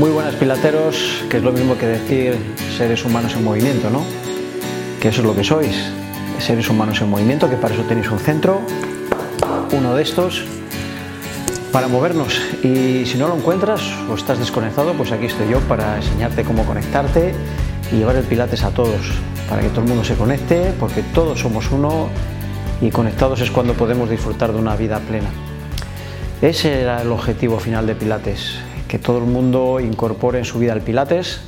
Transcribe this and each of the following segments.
Muy buenas pilateros, que es lo mismo que decir seres humanos en movimiento, ¿no? Que eso es lo que sois, seres humanos en movimiento, que para eso tenéis un centro, uno de estos, para movernos. Y si no lo encuentras o estás desconectado, pues aquí estoy yo para enseñarte cómo conectarte y llevar el pilates a todos, para que todo el mundo se conecte, porque todos somos uno y conectados es cuando podemos disfrutar de una vida plena. Ese era el objetivo final de Pilates, que todo el mundo incorpore en su vida el Pilates,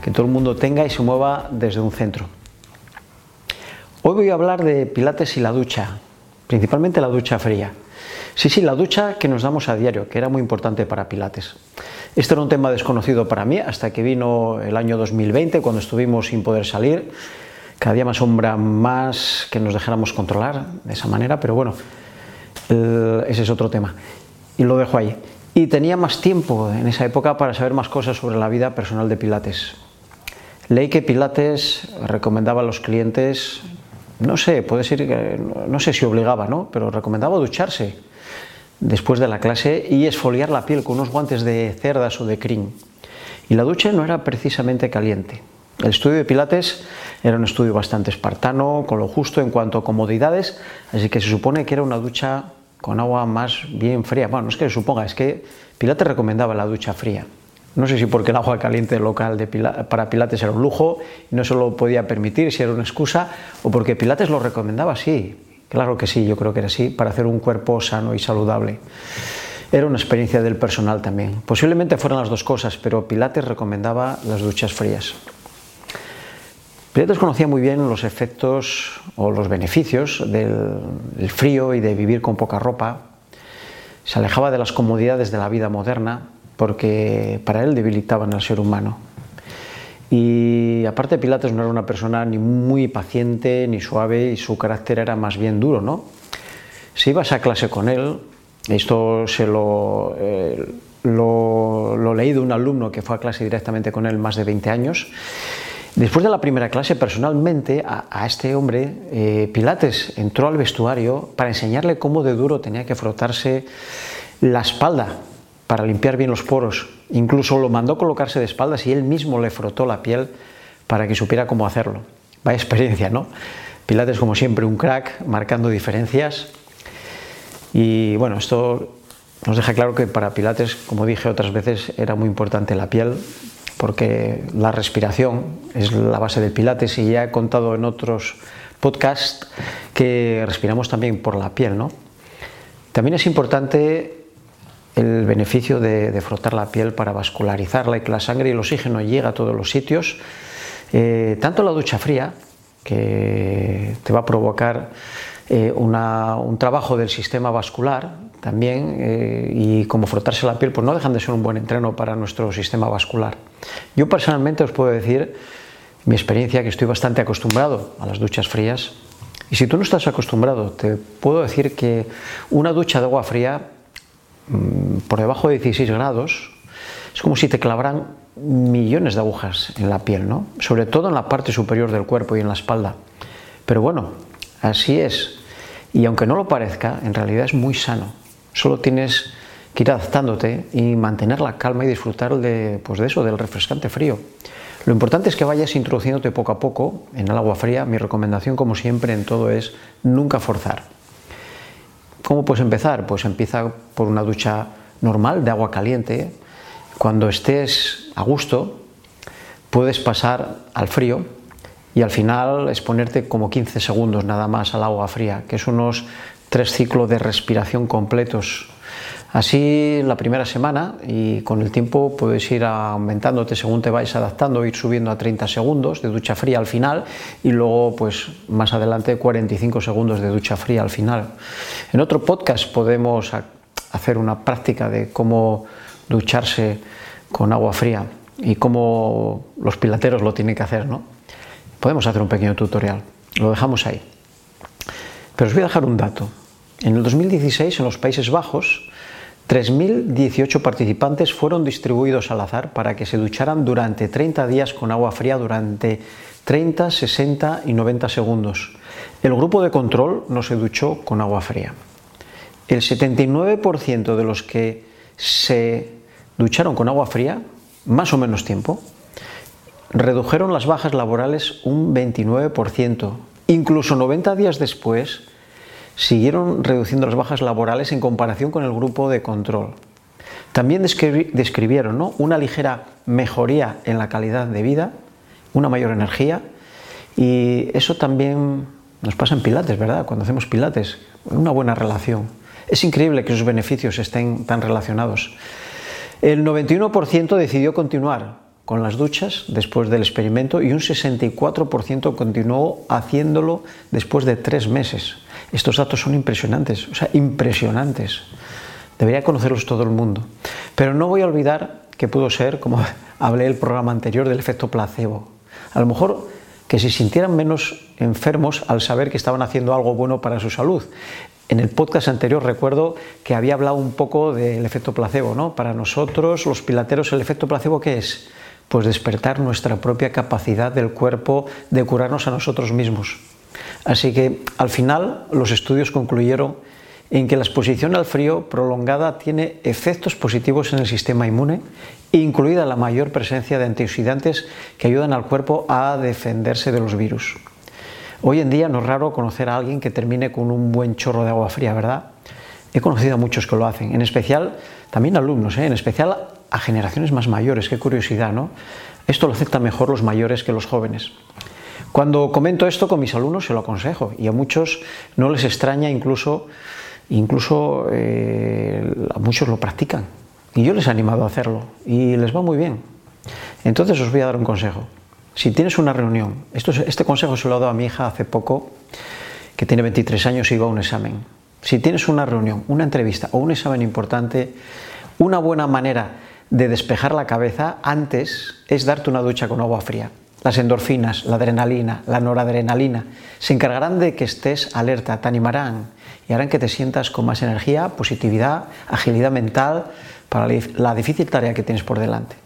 que todo el mundo tenga y se mueva desde un centro. Hoy voy a hablar de Pilates y la ducha, principalmente la ducha fría. Sí, sí, la ducha que nos damos a diario, que era muy importante para Pilates. Este era un tema desconocido para mí hasta que vino el año 2020, cuando estuvimos sin poder salir. Cada día más sombra más que nos dejáramos controlar de esa manera, pero bueno, ese es otro tema y lo dejo ahí. Y tenía más tiempo en esa época para saber más cosas sobre la vida personal de Pilates. Leí que Pilates recomendaba a los clientes, no sé, puede ser que, no sé si obligaba, ¿no? Pero recomendaba ducharse después de la clase y esfoliar la piel con unos guantes de cerdas o de crin. Y la ducha no era precisamente caliente. El estudio de Pilates era un estudio bastante espartano, con lo justo en cuanto a comodidades, así que se supone que era una ducha con agua más bien fría. Bueno, no es que suponga, es que Pilates recomendaba la ducha fría. No sé si porque el agua caliente local para Pilates era un lujo y no se lo podía permitir, si era una excusa, o porque Pilates lo recomendaba así. Claro que sí, yo creo que era así, para hacer un cuerpo sano y saludable. Era una experiencia del personal también. Posiblemente fueran las dos cosas, pero Pilates recomendaba las duchas frías. Pilates conocía muy bien los efectos o los beneficios del, frío y de vivir con poca ropa. Se alejaba de las comodidades de la vida moderna porque para él debilitaban al ser humano. Y aparte Pilates no era una persona ni muy paciente ni suave y su carácter era más bien duro, ¿no? Si ibas a clase con él, esto se lo, eh, lo, lo leí de un alumno que fue a clase directamente con él más de 20 años, Después de la primera clase, personalmente, a, este hombre, eh, Pilates entró al vestuario para enseñarle cómo de duro tenía que frotarse la espalda para limpiar bien los poros. Incluso lo mandó colocarse de espaldas y él mismo le frotó la piel para que supiera cómo hacerlo. Vaya experiencia, ¿no? Pilates, como siempre, un crack, marcando diferencias. Y bueno, esto nos deja claro que para Pilates, como dije otras veces, era muy importante la piel, porque la respiración es la base del Pilates y ya he contado en otros podcasts que respiramos también por la piel. ¿no? También es importante el beneficio de, frotar la piel para vascularizarla y que la sangre y el oxígeno llegue a todos los sitios. Eh, tanto la ducha fría, que te va a provocar eh, un trabajo del sistema vascular también eh, y como frotarse la piel, pues no dejan de ser un buen entreno para nuestro sistema vascular. Yo personalmente os puedo decir mi experiencia que estoy bastante acostumbrado a las duchas frías y si tú no estás acostumbrado, te puedo decir que una ducha de agua fría mm, por debajo de 16 grados es como si te clavaran millones de agujas en la piel, ¿no? sobre todo en la parte superior del cuerpo y en la espalda. Pero bueno, así es. Y aunque no lo parezca, en realidad es muy sano. Solo tienes que ir adaptándote y mantener la calma y disfrutar de, pues de eso, del refrescante frío. Lo importante es que vayas introduciéndote poco a poco en el agua fría. Mi recomendación, como siempre, en todo es nunca forzar. ¿Cómo puedes empezar? Pues empieza por una ducha normal de agua caliente. Cuando estés a gusto, puedes pasar al frío y al final exponerte como 15 segundos nada más al agua fría, que es unos tres ciclos de respiración completos Así la primera semana y con el tiempo puedes ir aumentándote según te vais adaptando, ir subiendo a 30 segundos de ducha fría al final y luego pues más adelante 45 segundos de ducha fría al final. En otro podcast podemos hacer una práctica de cómo ducharse con agua fría y cómo los pilateros lo tienen que hacer, ¿no? Podemos hacer un pequeño tutorial, lo dejamos ahí. Pero os voy a dejar un dato. En el 2016 en los Países Bajos 3.018 participantes fueron distribuidos al azar para que se ducharan durante 30 días con agua fría durante 30, 60 y 90 segundos. El grupo de control no se duchó con agua fría. El 79% de los que se ducharon con agua fría, más o menos tiempo, redujeron las bajas laborales un 29%. Incluso 90 días después, siguieron reduciendo las bajas laborales en comparación con el grupo de control. También describieron ¿no? una ligera mejoría en la calidad de vida, una mayor energía y eso también nos pasa en pilates, ¿verdad? Cuando hacemos pilates, una buena relación. Es increíble que esos beneficios estén tan relacionados. El 91% decidió continuar con las duchas después del experimento y un 64% continuó haciéndolo después de tres meses. Estos datos son impresionantes, o sea, impresionantes. Debería conocerlos todo el mundo. Pero no voy a olvidar que pudo ser, como hablé el programa anterior, del efecto placebo. A lo mejor que se sintieran menos enfermos al saber que estaban haciendo algo bueno para su salud. En el podcast anterior recuerdo que había hablado un poco del efecto placebo, ¿no? Para nosotros, los pilateros, el efecto placebo, ¿qué es? Pues despertar nuestra propia capacidad del cuerpo de curarnos a nosotros mismos. Así que al final los estudios concluyeron en que la exposición al frío prolongada tiene efectos positivos en el sistema inmune, incluida la mayor presencia de antioxidantes que ayudan al cuerpo a defenderse de los virus. Hoy en día no es raro conocer a alguien que termine con un buen chorro de agua fría, ¿verdad? He conocido a muchos que lo hacen, en especial también alumnos, ¿eh? en especial a generaciones más mayores, qué curiosidad, ¿no? Esto lo aceptan mejor los mayores que los jóvenes. Cuando comento esto con mis alumnos se lo aconsejo y a muchos no les extraña incluso, incluso eh, a muchos lo practican y yo les he animado a hacerlo y les va muy bien. Entonces os voy a dar un consejo. Si tienes una reunión, esto, este consejo se lo he dado a mi hija hace poco, que tiene 23 años y iba a un examen. Si tienes una reunión, una entrevista o un examen importante, una buena manera de despejar la cabeza antes es darte una ducha con agua fría. Las endorfinas, la adrenalina, la noradrenalina se encargarán de que estés alerta, te animarán y harán que te sientas con más energía, positividad, agilidad mental para la difícil tarea que tienes por delante.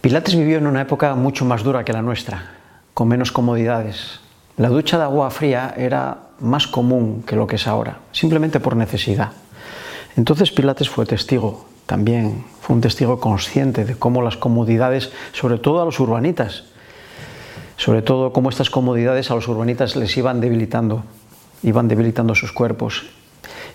Pilates vivió en una época mucho más dura que la nuestra, con menos comodidades. La ducha de agua fría era más común que lo que es ahora, simplemente por necesidad. Entonces Pilates fue testigo también fue un testigo consciente de cómo las comodidades, sobre todo a los urbanitas, sobre todo cómo estas comodidades a los urbanitas les iban debilitando, iban debilitando sus cuerpos.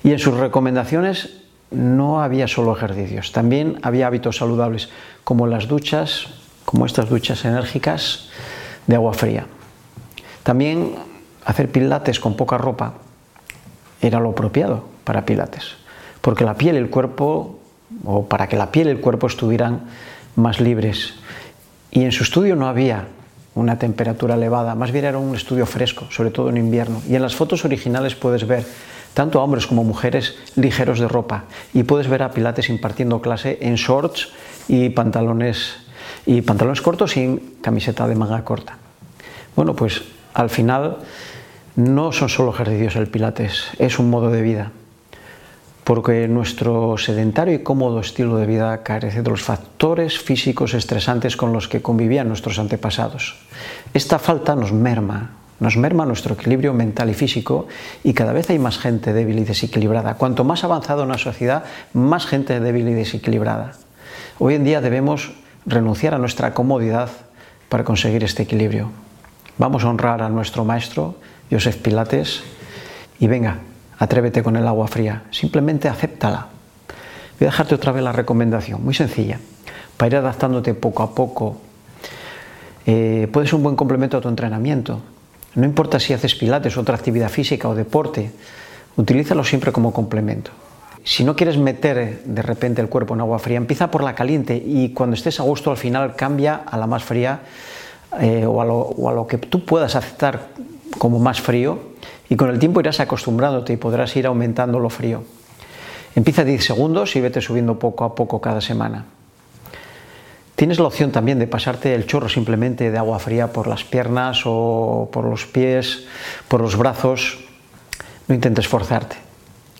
Y en sus recomendaciones no había solo ejercicios, también había hábitos saludables, como las duchas, como estas duchas enérgicas de agua fría. También hacer pilates con poca ropa era lo apropiado para pilates, porque la piel el cuerpo o para que la piel y el cuerpo estuvieran más libres. Y en su estudio no había una temperatura elevada, más bien era un estudio fresco, sobre todo en invierno. Y en las fotos originales puedes ver tanto a hombres como mujeres ligeros de ropa y puedes ver a Pilates impartiendo clase en shorts y pantalones y pantalones cortos sin camiseta de manga corta. Bueno, pues al final no son solo ejercicios el Pilates, es un modo de vida porque nuestro sedentario y cómodo estilo de vida carece de los factores físicos estresantes con los que convivían nuestros antepasados. Esta falta nos merma, nos merma nuestro equilibrio mental y físico y cada vez hay más gente débil y desequilibrada. Cuanto más avanzada una sociedad, más gente débil y desequilibrada. Hoy en día debemos renunciar a nuestra comodidad para conseguir este equilibrio. Vamos a honrar a nuestro maestro, Joseph Pilates, y venga, Atrévete con el agua fría, simplemente acéptala. Voy a dejarte otra vez la recomendación, muy sencilla, para ir adaptándote poco a poco. Eh, puede ser un buen complemento a tu entrenamiento. No importa si haces pilates, otra actividad física o deporte, utilízalo siempre como complemento. si no quieres meter de repente el cuerpo en agua fría, empieza por la caliente y cuando estés a gusto al final cambia a la más fría eh, o, a lo, que tú puedas aceptar como más frío y con el tiempo irás acostumbrándote y podrás ir aumentando lo frío. Empieza a 10 segundos y vete subiendo poco a poco cada semana. Tienes la opción también de pasarte el chorro simplemente de agua fría por las piernas o por los pies, por los brazos. No intentes forzarte.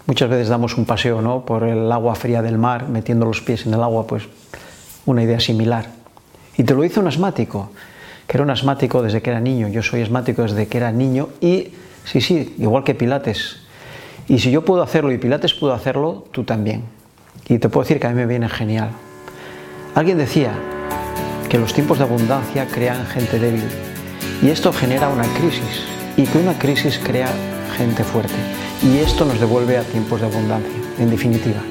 Muchas veces damos un paseo ¿no? por el agua fría del mar, metiendo los pies en el agua, pues una idea similar. Y te lo hizo un asmático, que era un asmático desde que era niño. Yo soy asmático desde que era niño y, sí, sí, igual que Pilates. Y si yo puedo hacerlo y Pilates pudo hacerlo, tú también. Y te puedo decir que a mí me viene genial. Alguien decía que los tiempos de abundancia crean gente débil y esto genera una crisis y que una crisis crea gente fuerte y esto nos devuelve a tiempos de abundancia. En definitiva,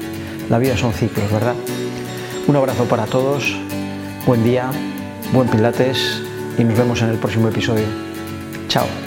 la vida son ciclos, ¿verdad? Un abrazo para todos, buen día, buen pilates y nos vemos en el próximo episodio. Chao.